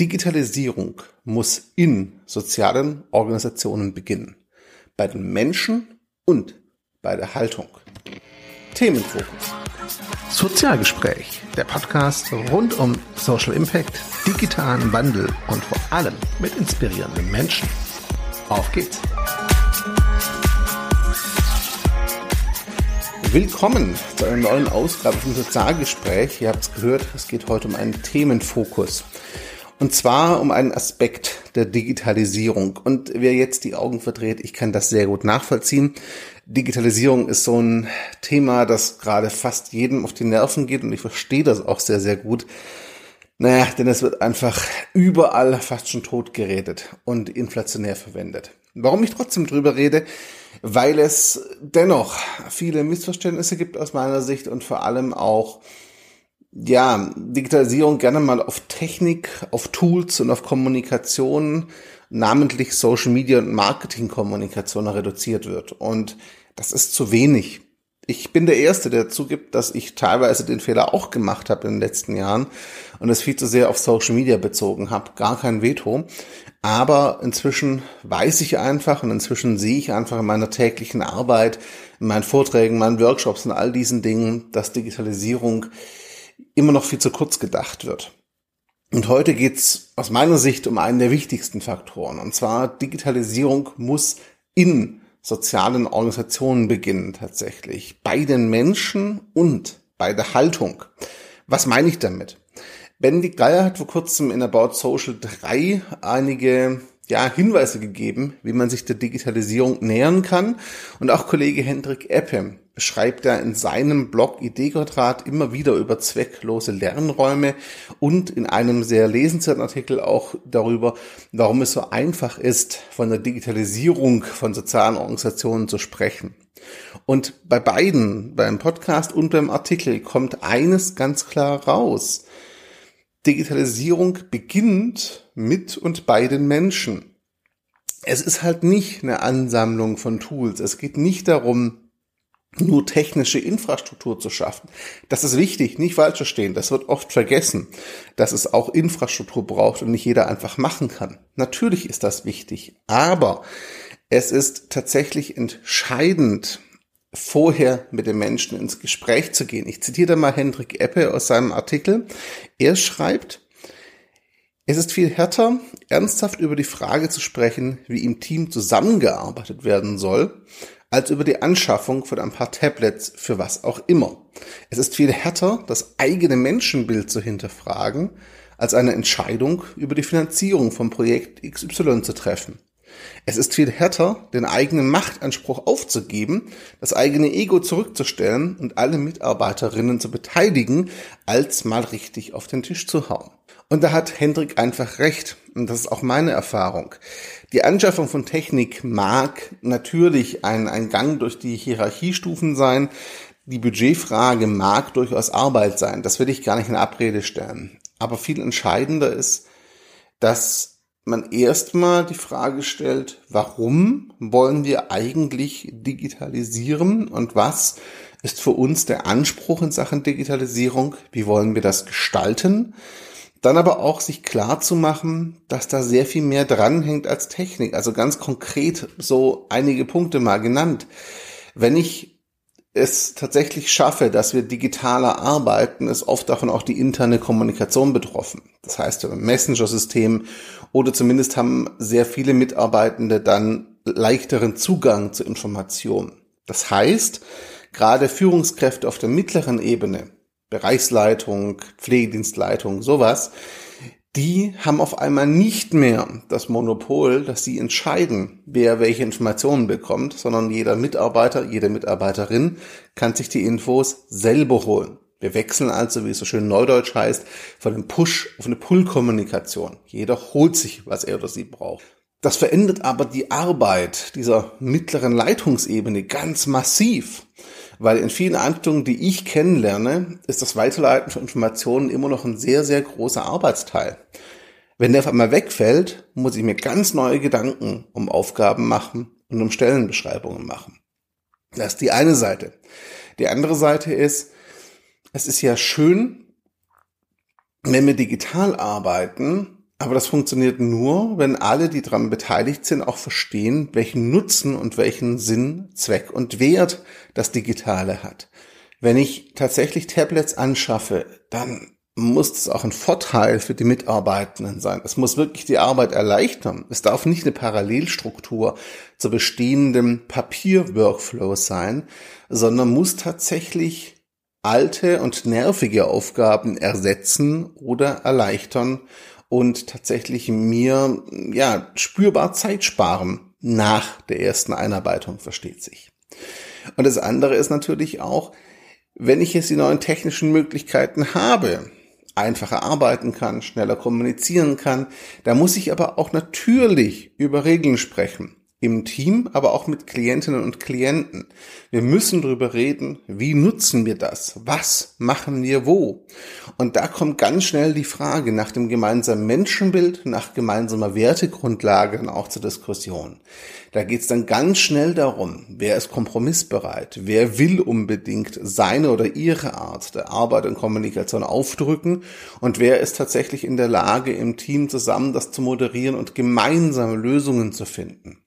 Digitalisierung muss in sozialen Organisationen beginnen. Bei den Menschen und bei der Haltung. Themenfokus. Sozialgespräch, der Podcast rund um Social Impact, digitalen Wandel und vor allem mit inspirierenden Menschen. Auf geht's! Willkommen zu einer neuen Ausgabe vom Sozialgespräch. Ihr habt es gehört, es geht heute um einen Themenfokus. Und zwar um einen Aspekt der Digitalisierung. Und wer jetzt die Augen verdreht, ich kann das sehr gut nachvollziehen. Digitalisierung ist so ein Thema, das gerade fast jedem auf die Nerven geht und ich verstehe das auch sehr, sehr gut. Naja, denn es wird einfach überall fast schon tot geredet und inflationär verwendet. Warum ich trotzdem drüber rede? Weil es dennoch viele Missverständnisse gibt aus meiner Sicht und vor allem auch ja, Digitalisierung gerne mal auf Technik, auf Tools und auf Kommunikation, namentlich Social Media und Marketing-Kommunikation reduziert wird. Und das ist zu wenig. Ich bin der Erste, der zugibt, dass ich teilweise den Fehler auch gemacht habe in den letzten Jahren und es viel zu sehr auf Social Media bezogen habe. Gar kein Veto. Aber inzwischen weiß ich einfach und inzwischen sehe ich einfach in meiner täglichen Arbeit, in meinen Vorträgen, meinen Workshops und all diesen Dingen, dass Digitalisierung immer noch viel zu kurz gedacht wird. Und heute geht's aus meiner Sicht um einen der wichtigsten Faktoren. Und zwar Digitalisierung muss in sozialen Organisationen beginnen tatsächlich. Bei den Menschen und bei der Haltung. Was meine ich damit? Benedikt Geier hat vor kurzem in About Social 3 einige ja, Hinweise gegeben, wie man sich der Digitalisierung nähern kann. Und auch Kollege Hendrik Eppe schreibt er in seinem Blog Ideequadrat immer wieder über zwecklose Lernräume und in einem sehr lesenswerten Artikel auch darüber, warum es so einfach ist, von der Digitalisierung von sozialen Organisationen zu sprechen. Und bei beiden, beim Podcast und beim Artikel, kommt eines ganz klar raus. Digitalisierung beginnt mit und bei den Menschen. Es ist halt nicht eine Ansammlung von Tools. Es geht nicht darum, nur technische Infrastruktur zu schaffen. Das ist wichtig, nicht falsch verstehen. Das wird oft vergessen, dass es auch Infrastruktur braucht und nicht jeder einfach machen kann. Natürlich ist das wichtig, aber es ist tatsächlich entscheidend, vorher mit den Menschen ins Gespräch zu gehen. Ich zitiere da mal Hendrik Eppe aus seinem Artikel. Er schreibt, es ist viel härter, ernsthaft über die Frage zu sprechen, wie im Team zusammengearbeitet werden soll, als über die Anschaffung von ein paar Tablets für was auch immer. Es ist viel härter, das eigene Menschenbild zu hinterfragen, als eine Entscheidung über die Finanzierung vom Projekt XY zu treffen. Es ist viel härter, den eigenen Machtanspruch aufzugeben, das eigene Ego zurückzustellen und alle Mitarbeiterinnen zu beteiligen, als mal richtig auf den Tisch zu hauen. Und da hat Hendrik einfach recht. Und das ist auch meine Erfahrung. Die Anschaffung von Technik mag natürlich ein, ein Gang durch die Hierarchiestufen sein. Die Budgetfrage mag durchaus Arbeit sein. Das will ich gar nicht in Abrede stellen. Aber viel entscheidender ist, dass man erstmal die Frage stellt, warum wollen wir eigentlich digitalisieren und was ist für uns der Anspruch in Sachen Digitalisierung? Wie wollen wir das gestalten? Dann aber auch sich klar zu machen, dass da sehr viel mehr dranhängt als Technik. Also ganz konkret so einige Punkte mal genannt. Wenn ich es tatsächlich schaffe, dass wir digitaler arbeiten, ist oft davon auch die interne Kommunikation betroffen. Das heißt, Messenger-System oder zumindest haben sehr viele Mitarbeitende dann leichteren Zugang zu Informationen. Das heißt, gerade Führungskräfte auf der mittleren Ebene Bereichsleitung, Pflegedienstleitung, sowas, die haben auf einmal nicht mehr das Monopol, dass sie entscheiden, wer welche Informationen bekommt, sondern jeder Mitarbeiter, jede Mitarbeiterin kann sich die Infos selber holen. Wir wechseln also, wie es so schön neudeutsch heißt, von einem Push auf eine Pull-Kommunikation. Jeder holt sich, was er oder sie braucht. Das verändert aber die Arbeit dieser mittleren Leitungsebene ganz massiv. Weil in vielen Einrichtungen, die ich kennenlerne, ist das Weiterleiten von Informationen immer noch ein sehr, sehr großer Arbeitsteil. Wenn der auf einmal wegfällt, muss ich mir ganz neue Gedanken um Aufgaben machen und um Stellenbeschreibungen machen. Das ist die eine Seite. Die andere Seite ist, es ist ja schön, wenn wir digital arbeiten, Aber das funktioniert nur, wenn alle, die daran beteiligt sind, auch verstehen, welchen Nutzen und welchen Sinn, Zweck und Wert das Digitale hat. Wenn ich tatsächlich Tablets anschaffe, dann muss es auch ein Vorteil für die Mitarbeitenden sein. Es muss wirklich die Arbeit erleichtern. Es darf nicht eine Parallelstruktur zu bestehendem Papier-Workflow sein, sondern muss tatsächlich alte und nervige Aufgaben ersetzen oder erleichtern und tatsächlich mir ja spürbar Zeit sparen nach der ersten Einarbeitung, versteht sich. Und das andere ist natürlich auch, wenn ich jetzt die neuen technischen Möglichkeiten habe, einfacher arbeiten kann, schneller kommunizieren kann, da muss ich aber auch natürlich über Regeln sprechen im Team, aber auch mit Klientinnen und Klienten. Wir müssen darüber reden, wie nutzen wir das? Was machen wir wo? Und da kommt ganz schnell die Frage nach dem gemeinsamen Menschenbild, nach gemeinsamer Wertegrundlage dann auch zur Diskussion. Da geht es dann ganz schnell darum, wer ist kompromissbereit, wer will unbedingt seine oder ihre Art der Arbeit und Kommunikation aufdrücken und wer ist tatsächlich in der Lage, im Team zusammen das zu moderieren und gemeinsame Lösungen zu finden.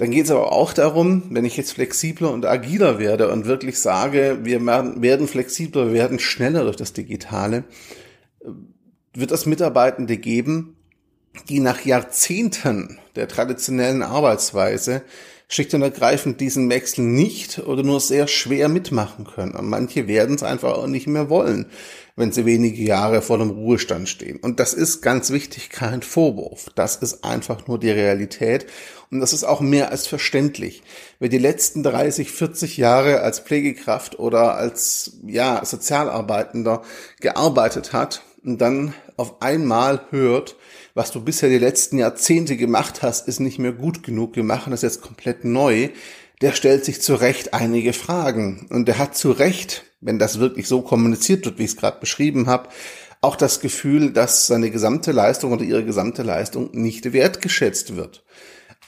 Dann geht es aber auch darum, wenn ich jetzt flexibler und agiler werde und wirklich sage, wir werden flexibler, wir werden schneller durch das Digitale, wird es Mitarbeitende geben, die nach Jahrzehnten der traditionellen Arbeitsweise schlicht und ergreifend diesen Wechsel nicht oder nur sehr schwer mitmachen können. Und manche werden es einfach auch nicht mehr wollen, wenn sie wenige Jahre vor dem Ruhestand stehen. Und das ist ganz wichtig kein Vorwurf. Das ist einfach nur die Realität. Und das ist auch mehr als verständlich. Wer die letzten 30, 40 Jahre als Pflegekraft oder als, ja, Sozialarbeitender gearbeitet hat und dann auf einmal hört, was du bisher die letzten Jahrzehnte gemacht hast, ist nicht mehr gut genug, wir machen das jetzt komplett neu, der stellt sich zu Recht einige Fragen. Und der hat zu Recht, wenn das wirklich so kommuniziert wird, wie ich es gerade beschrieben habe, auch das Gefühl, dass seine gesamte Leistung oder ihre gesamte Leistung nicht wertgeschätzt wird.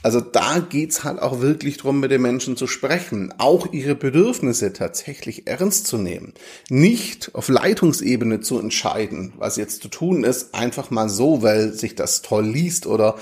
Also da geht's halt auch wirklich drum, mit den Menschen zu sprechen, auch ihre Bedürfnisse tatsächlich ernst zu nehmen. Nicht auf Leitungsebene zu entscheiden, was jetzt zu tun ist, einfach mal so, weil sich das toll liest oder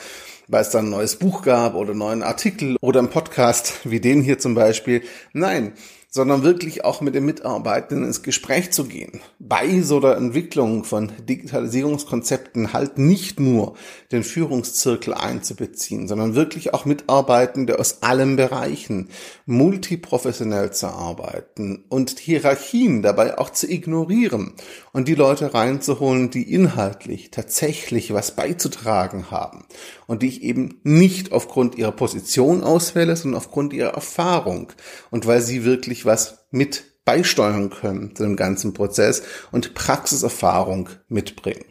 weil es dann ein neues Buch gab oder einen neuen Artikel oder einen Podcast wie den hier zum Beispiel. Nein, sondern wirklich auch mit den Mitarbeitenden ins Gespräch zu gehen. Bei so der Entwicklung von Digitalisierungskonzepten halt nicht nur den Führungszirkel einzubeziehen, sondern wirklich auch Mitarbeitende aus allen Bereichen multiprofessionell zu arbeiten und Hierarchien dabei auch zu ignorieren und die Leute reinzuholen, die inhaltlich tatsächlich was beizutragen haben und die ich eben nicht aufgrund ihrer Position auswähle, sondern aufgrund ihrer Erfahrung und weil sie wirklich was mit beisteuern können zu dem ganzen Prozess und Praxiserfahrung mitbringen.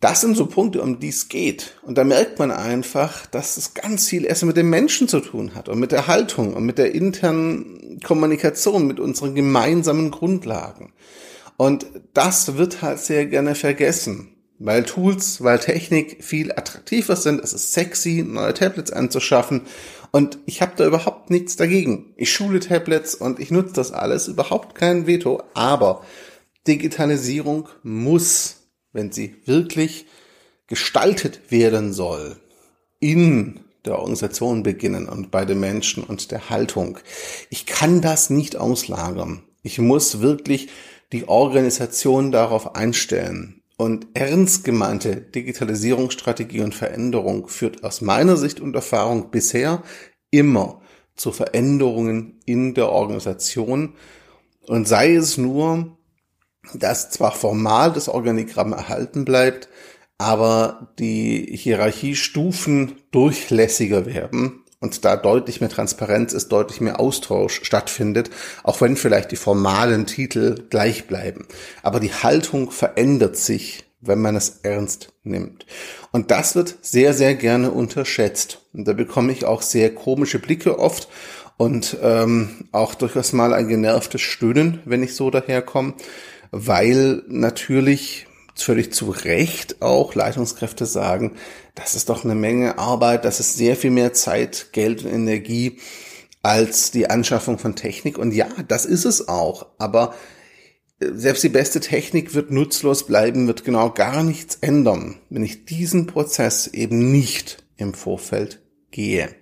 Das sind so Punkte, um die es geht. Und da merkt man einfach, dass es ganz viel erst mit den Menschen zu tun hat und mit der Haltung und mit der internen Kommunikation, mit unseren gemeinsamen Grundlagen. Und das wird halt sehr gerne vergessen weil Tools, weil Technik viel attraktiver sind. Es ist sexy, neue Tablets anzuschaffen. Und ich habe da überhaupt nichts dagegen. Ich schule Tablets und ich nutze das alles, überhaupt kein Veto. Aber Digitalisierung muss, wenn sie wirklich gestaltet werden soll, in der Organisation beginnen und bei den Menschen und der Haltung. Ich kann das nicht auslagern. Ich muss wirklich die Organisation darauf einstellen. Und ernst gemeinte Digitalisierungsstrategie und Veränderung führt aus meiner Sicht und Erfahrung bisher immer zu Veränderungen in der Organisation. Und sei es nur, dass zwar formal das Organigramm erhalten bleibt, aber die Hierarchiestufen durchlässiger werden und da deutlich mehr Transparenz ist, deutlich mehr Austausch stattfindet, auch wenn vielleicht die formalen Titel gleich bleiben. Aber die Haltung verändert sich, wenn man es ernst nimmt. Und das wird sehr, sehr gerne unterschätzt. Und da bekomme ich auch sehr komische Blicke oft und ähm, auch durchaus mal ein genervtes Stöhnen, wenn ich so daherkomme, weil natürlich völlig zu Recht auch Leitungskräfte sagen, das ist doch eine Menge Arbeit, das ist sehr viel mehr Zeit, Geld und Energie als die Anschaffung von Technik. Und ja, das ist es auch. Aber selbst die beste Technik wird nutzlos bleiben, wird genau gar nichts ändern, wenn ich diesen Prozess eben nicht im Vorfeld gehe.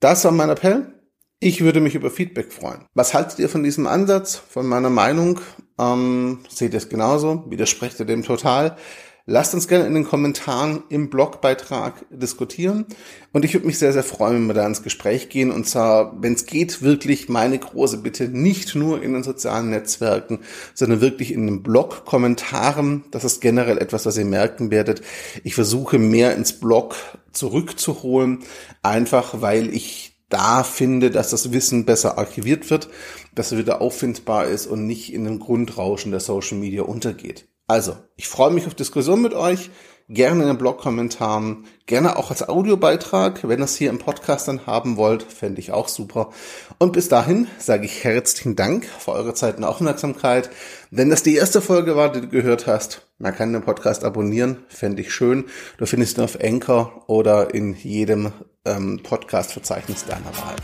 Das war mein Appell. Ich würde mich über Feedback freuen. Was haltet ihr von diesem Ansatz, von meiner Meinung? Ähm, seht ihr es genauso? Widersprecht ihr dem total? Lasst uns gerne in den Kommentaren im Blogbeitrag diskutieren. Und ich würde mich sehr, sehr freuen, wenn wir da ins Gespräch gehen. Und zwar, wenn es geht, wirklich meine große Bitte, nicht nur in den sozialen Netzwerken, sondern wirklich in den Blog-Kommentaren. Das ist generell etwas, was ihr merken werdet. Ich versuche mehr ins Blog zurückzuholen, einfach weil ich da finde, dass das Wissen besser archiviert wird, dass es wieder auffindbar ist und nicht in dem Grundrauschen der Social Media untergeht. Also, ich freue mich auf Diskussion mit euch gerne in den Blog-Kommentaren, gerne auch als Audiobeitrag. Wenn ihr es hier im Podcast dann haben wollt, fände ich auch super. Und bis dahin sage ich herzlichen Dank für eure Zeit und Aufmerksamkeit. Wenn das die erste Folge war, die du gehört hast, man kann den Podcast abonnieren, fände ich schön. Du findest ihn auf Anchor oder in jedem ähm, Podcast-Verzeichnis deiner Wahl.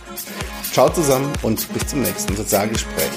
Ciao zusammen und bis zum nächsten Sozialgespräch.